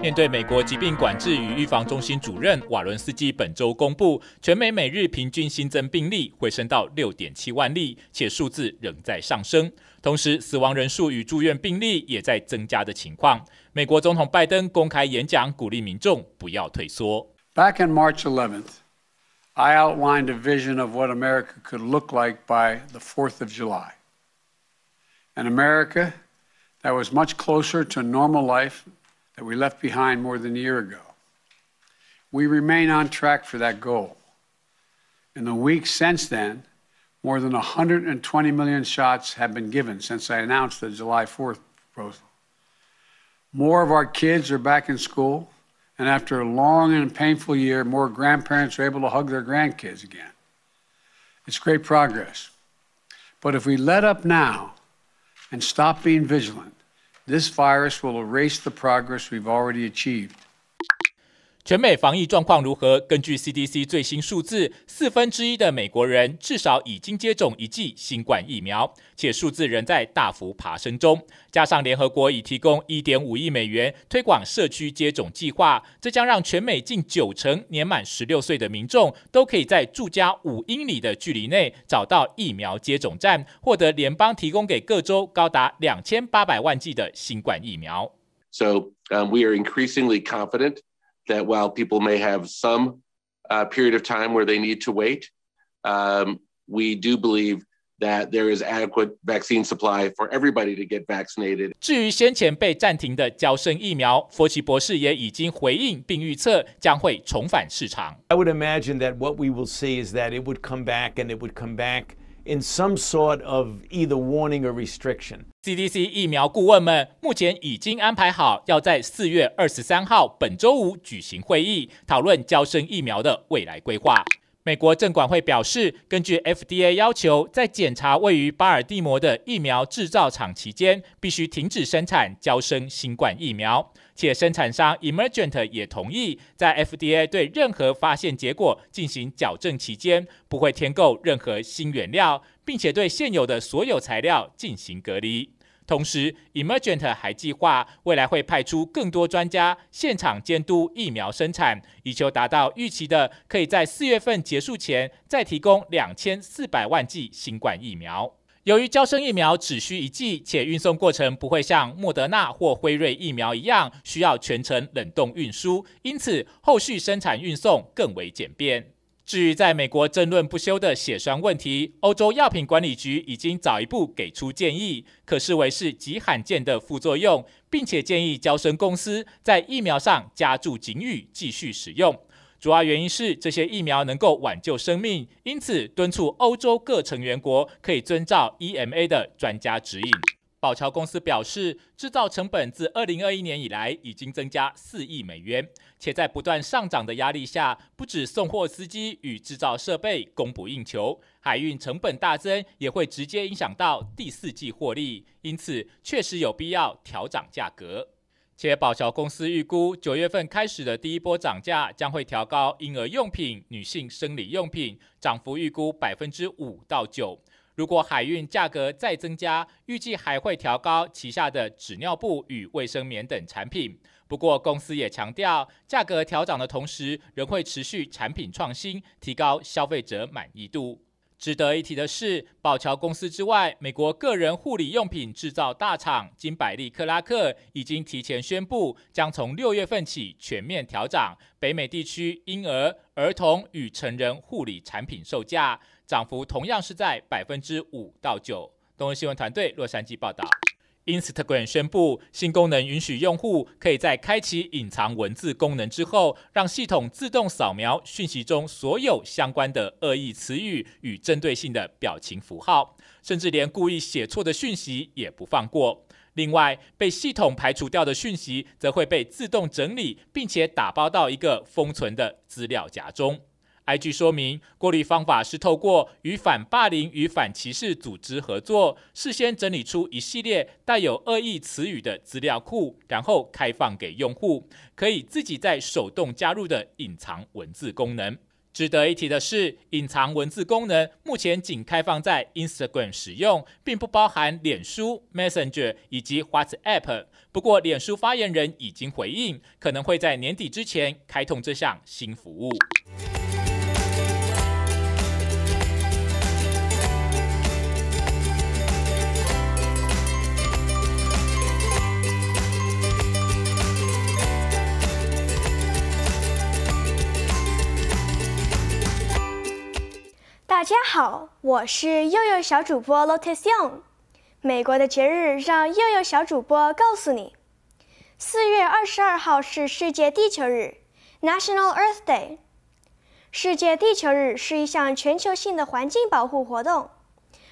面对美国疾病管制与预防中心主任瓦伦斯基本周公布，全美每日平均新增病例回升到六点七万例，且数字仍在上升。同时，死亡人数与住院病例也在增加的情况。美国总统拜登公开演讲，鼓励民众不要退缩。Back in March 11th, I outlined a vision of what America could look like by the 4th of July. An America that was much closer to normal life that we left behind more than a year ago. We remain on track for that goal. In the weeks since then, more than 120 million shots have been given since I announced the July 4th proposal. More of our kids are back in school, and after a long and painful year, more grandparents are able to hug their grandkids again. It's great progress. But if we let up now and stop being vigilant, This virus will erase the progress we've already achieved. 全美防疫状况如何？根据 CDC 最新数字，四分之一的美国人至少已经接种一剂新冠疫苗，且数字仍在大幅爬升中。加上联合国已提供一点五亿美元推广社区接种计划，这将让全美近九成年满十六岁的民众都可以在住家五英里的距离内找到疫苗接种站，获得联邦提供给各州高达两千八百万剂的新冠疫苗。So, um, we are increasingly confident. that while people may have some uh, period of time where they need to wait, um, we do believe that there is adequate vaccine supply for everybody to get vaccinated. 至于先前被暂停的娇生疫苗，佛奇博士也已经回应并预测将会重返市场。I would imagine that what we will see is that it would come back and it would come back in some sort of either warning or restriction. CDC 疫苗顾问们目前已经安排好，要在四月二十三号本周五举行会议，讨论交生疫苗的未来规划。美国证管会表示，根据 FDA 要求，在检查位于巴尔的摩的疫苗制造厂期间，必须停止生产交生新冠疫苗。且生产商 Emergent 也同意，在 FDA 对任何发现结果进行矫正期间，不会添购任何新原料，并且对现有的所有材料进行隔离。同时，Emergent 还计划未来会派出更多专家现场监督疫苗生产，以求达到预期的可以在四月份结束前再提供两千四百万剂新冠疫苗。由于娇生疫苗只需一剂，且运送过程不会像莫德纳或辉瑞疫苗一样需要全程冷冻运输，因此后续生产运送更为简便。至于在美国争论不休的血栓问题，欧洲药品管理局已经早一步给出建议，可视为是极罕见的副作用，并且建议交生公司在疫苗上加注警语，继续使用。主要原因是这些疫苗能够挽救生命，因此敦促欧洲各成员国可以遵照 EMA 的专家指引。宝侨公司表示，制造成本自二零二一年以来已经增加四亿美元，且在不断上涨的压力下，不止送货司机与制造设备供不应求，海运成本大增也会直接影响到第四季获利，因此确实有必要调涨价格。且宝侨公司预估，九月份开始的第一波涨价将会调高婴儿用品、女性生理用品，涨幅预估百分之五到九。如果海运价格再增加，预计还会调高旗下的纸尿布与卫生棉等产品。不过，公司也强调，价格调涨的同时，仍会持续产品创新，提高消费者满意度。值得一提的是，宝桥公司之外，美国个人护理用品制造大厂金百利克拉克已经提前宣布，将从六月份起全面调涨北美地区婴儿、儿童与成人护理产品售价，涨幅同样是在百分之五到九。东森新闻团队洛杉矶报道。Instagram 宣布新功能，允许用户可以在开启隐藏文字功能之后，让系统自动扫描讯息中所有相关的恶意词语与针对性的表情符号，甚至连故意写错的讯息也不放过。另外，被系统排除掉的讯息则会被自动整理，并且打包到一个封存的资料夹中。IG 说明，过滤方法是透过与反霸凌与反歧视组织合作，事先整理出一系列带有恶意词语的资料库，然后开放给用户，可以自己在手动加入的隐藏文字功能。值得一提的是，隐藏文字功能目前仅开放在 Instagram 使用，并不包含脸书、Messenger 以及 WhatsApp。不过，脸书发言人已经回应，可能会在年底之前开通这项新服务。大家好，我是幼幼小主播 Lotus Young。美国的节日让幼幼小主播告诉你：四月二十二号是世界地球日 （National Earth Day）。世界地球日是一项全球性的环境保护活动，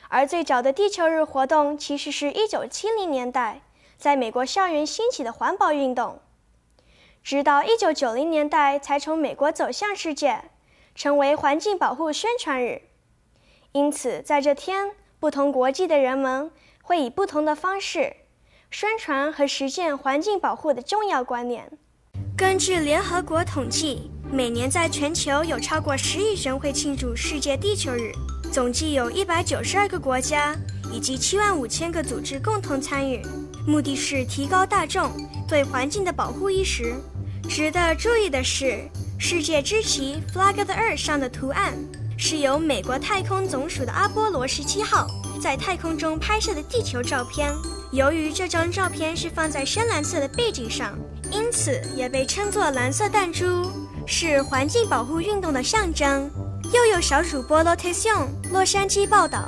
而最早的地球日活动其实是一九七零年代在美国校园兴起的环保运动，直到一九九零年代才从美国走向世界，成为环境保护宣传日。因此，在这天，不同国际的人们会以不同的方式宣传和实践环境保护的重要观念。根据联合国统计，每年在全球有超过十亿人会庆祝世界地球日，总计有一百九十二个国家以及七万五千个组织共同参与，目的是提高大众对环境的保护意识。值得注意的是，世界之旗 （Flag of the Earth） 上的图案。是由美国太空总署的阿波罗十七号在太空中拍摄的地球照片。由于这张照片是放在深蓝色的背景上，因此也被称作“蓝色弹珠”，是环境保护运动的象征。又有小主播 Lotus 用洛杉矶报道。